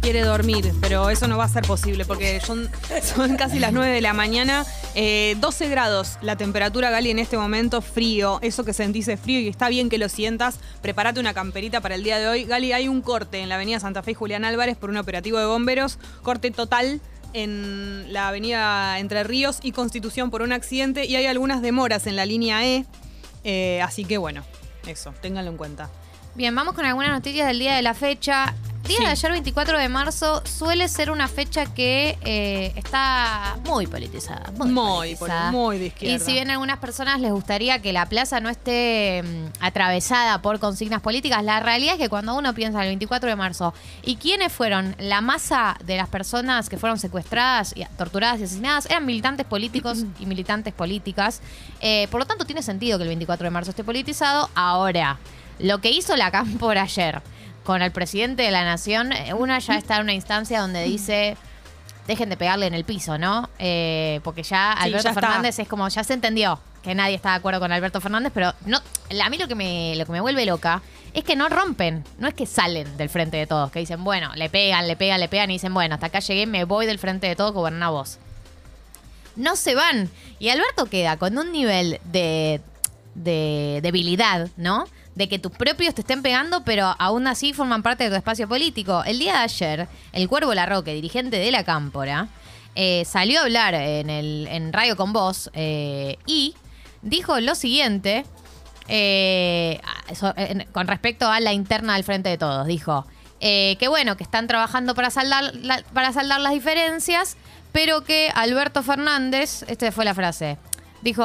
quiere dormir, pero eso no va a ser posible porque son, casi las 9 de la mañana. Eh, 12 grados la temperatura, Gali, en este momento, frío. Eso que sentís es frío y está bien que lo sientas. Prepárate una camperita para el día de hoy. Gali, hay un corte en la avenida Santa Fe y Julián Álvarez por un operativo de bomberos. Corte total en la avenida Entre Ríos y Constitución por un accidente y hay algunas demoras en la línea E. Eh, así que bueno, eso, ténganlo en cuenta. Bien, vamos con algunas noticias del día de la fecha. Día Sí. de ayer, 24 de marzo, suele ser una fecha que eh, está muy politizada. Muy, Muy, politizada. muy de Y izquierda. si bien a algunas personas les gustaría que la plaza no esté mm, atravesada por consignas políticas, la realidad es que cuando uno piensa en el 24 de marzo y quiénes fueron la masa de las personas que fueron secuestradas, y torturadas y asesinadas, eran militantes políticos y militantes políticas. Eh, por lo tanto, tiene sentido que el 24 de marzo esté politizado. Ahora, lo que hizo la por ayer con el presidente de la nación, eh, una ya está en una instancia donde dice dejen de pegarle en el piso, ¿no? Eh, porque ya Sí, Alberto ya. Fernández es como, ya se entendió que nadie está de acuerdo con Alberto Fernández, pero no, a mí lo que me, lo que me vuelve loca es que no rompen, no es que salen del frente de todos, que dicen, bueno, le pegan, le pegan, le pegan y dicen, bueno, hasta acá llegué, me voy del frente de todos, goberná vos. No se van. Y Alberto queda con un nivel de, de debilidad, ¿no? De que tus propios te estén pegando, pero aún así forman parte de tu espacio político. El día de ayer, el Cuervo Larroque, dirigente de la Cámpora, eh, salió a hablar en, el, en Radio con Voz eh, y dijo lo siguiente eh, con respecto a la interna del Frente de Todos. Dijo que bueno, que están trabajando para saldar, para saldar las diferencias, pero que Alberto Fernández, esta fue la frase, dijo,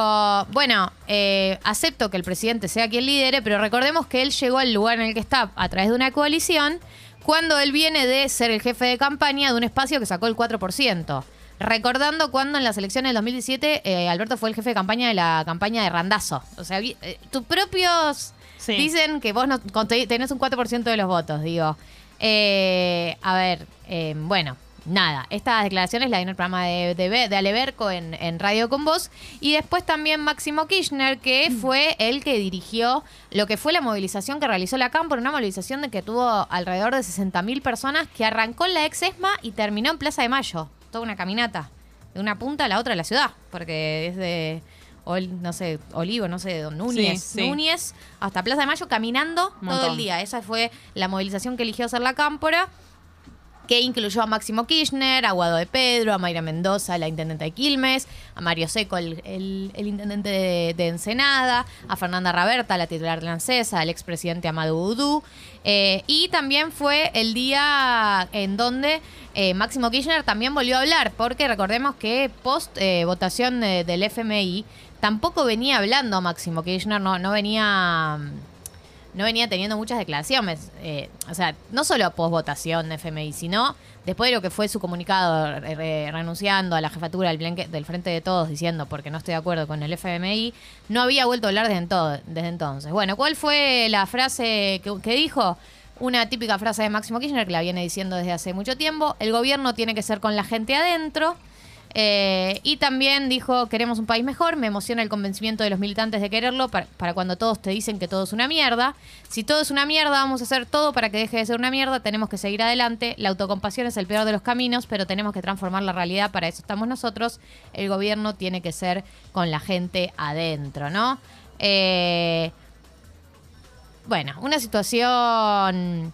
bueno, eh, acepto que el presidente sea quien lidere, pero recordemos que él llegó al lugar en el que está a través de una coalición cuando él viene de ser el jefe de campaña de un espacio que sacó el 4%. Recordando cuando en las elecciones del 2017 eh, Alberto fue el jefe de campaña de la campaña de Randazo. O sea, eh, tus propios Sí. dicen que vos no, tenés un 4% de los votos, digo. Eh, a ver, eh, bueno, nada. Estas declaraciones las dio en el programa de, de, Be- de Aleberco en, en Radio con Voz. Y después también Máximo Kirchner, que fue el que dirigió lo que fue la movilización que realizó la Cámpora, una movilización de que tuvo alrededor de 60.000 personas, que arrancó en la ex ESMA y terminó en Plaza de Mayo. Toda una caminata. De una punta a la otra de la ciudad. Porque es de. Ol- no sé, Olivo, no sé, dónde, Núñez, Sí, sí. Núñez, hasta Plaza de Mayo caminando todo el día. Esa fue la movilización que eligió hacer la Cámpora, que incluyó a Máximo Kirchner, a Guado de Pedro, a Mayra Mendoza, la intendente de Quilmes, a Mario Seco, el, el- el intendente de, de Ensenada, a Fernanda Raberta, la titular de la ANSESA, al expresidente Amado Udú. Eh, y también fue el día en donde eh, Máximo Kirchner también volvió a hablar, porque recordemos que post eh, votación de- del FMI tampoco venía hablando Máximo Kirchner, no, no venía no venía teniendo muchas declaraciones. eh, o sea, no solo post votación de FMI, sino después de lo que fue su comunicado re- re- renunciando a la jefatura del, Frente de Todos, diciendo porque no estoy de acuerdo con el FMI, no había vuelto a hablar desde, desde entonces. Bueno, ¿cuál fue la frase que, que dijo? Una típica frase de Máximo Kirchner que la viene diciendo desde hace mucho tiempo. El gobierno tiene que ser con la gente adentro. Eh, y también dijo, queremos un país mejor, me emociona el convencimiento de los militantes de quererlo para, cuando todos te dicen que todo es una mierda. Si todo es una mierda, vamos a hacer todo para que deje de ser una mierda, tenemos que seguir adelante. La autocompasión es el peor de los caminos, pero tenemos que transformar la realidad, para eso estamos nosotros. El gobierno tiene que ser con la gente adentro, ¿no? Eh, bueno, una situación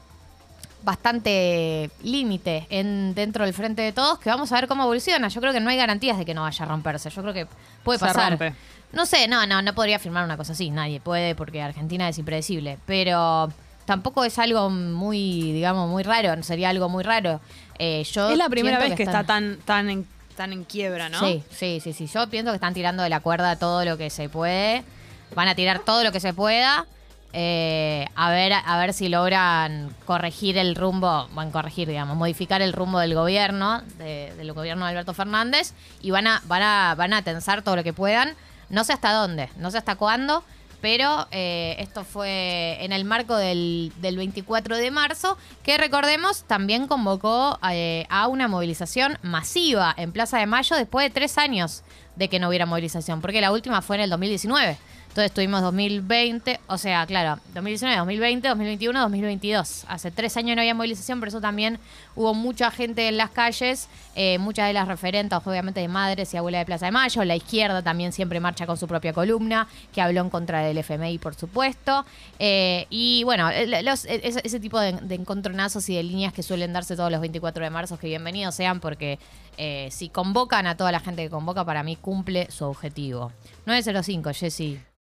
bastante límite en dentro del frente de todos que vamos a ver cómo evoluciona. Yo creo que no hay garantías de que no vaya a romperse. Yo creo que puede Se pasar. rompe. No sé, no, no, no podría firmar una cosa así. Nadie puede porque Argentina es impredecible. Pero tampoco es algo muy, digamos, muy raro. Sería algo muy raro. Eh, yo Es la primera vez que, está tan, tan, en, tan en quiebra, ¿no? Sí, sí, sí, sí. Yo pienso que están tirando de la cuerda todo lo que se puede. Van a tirar todo lo que se pueda. Eh, a ver, a ver si logran corregir el rumbo, van corregir, digamos, modificar el rumbo del gobierno, de- del gobierno de Alberto Fernández, y van a, van a, van a tensar todo lo que puedan. No sé hasta dónde, no sé hasta cuándo, pero eh, esto fue en el marco del, del 24 de marzo, que recordemos también convocó eh, a una movilización masiva en Plaza de Mayo después de tres años de que no hubiera movilización, porque la última fue en el 2019. Entonces tuvimos 2020, o sea, claro, 2019, 2020, 2021, 2022. Hace tres años no había movilización, por eso también hubo mucha gente en las calles, eh, muchas de las referentes, obviamente, de madres y abuelas de Plaza de Mayo. La izquierda también siempre marcha con su propia columna, que habló en contra del FMI, por supuesto. Eh, y bueno, eh, ese, tipo de, encontronazos y de líneas que suelen darse todos los 24 de marzo, que bienvenidos sean, porque si convocan a toda la gente que convoca, para mí cumple su objetivo. 905, Jessy.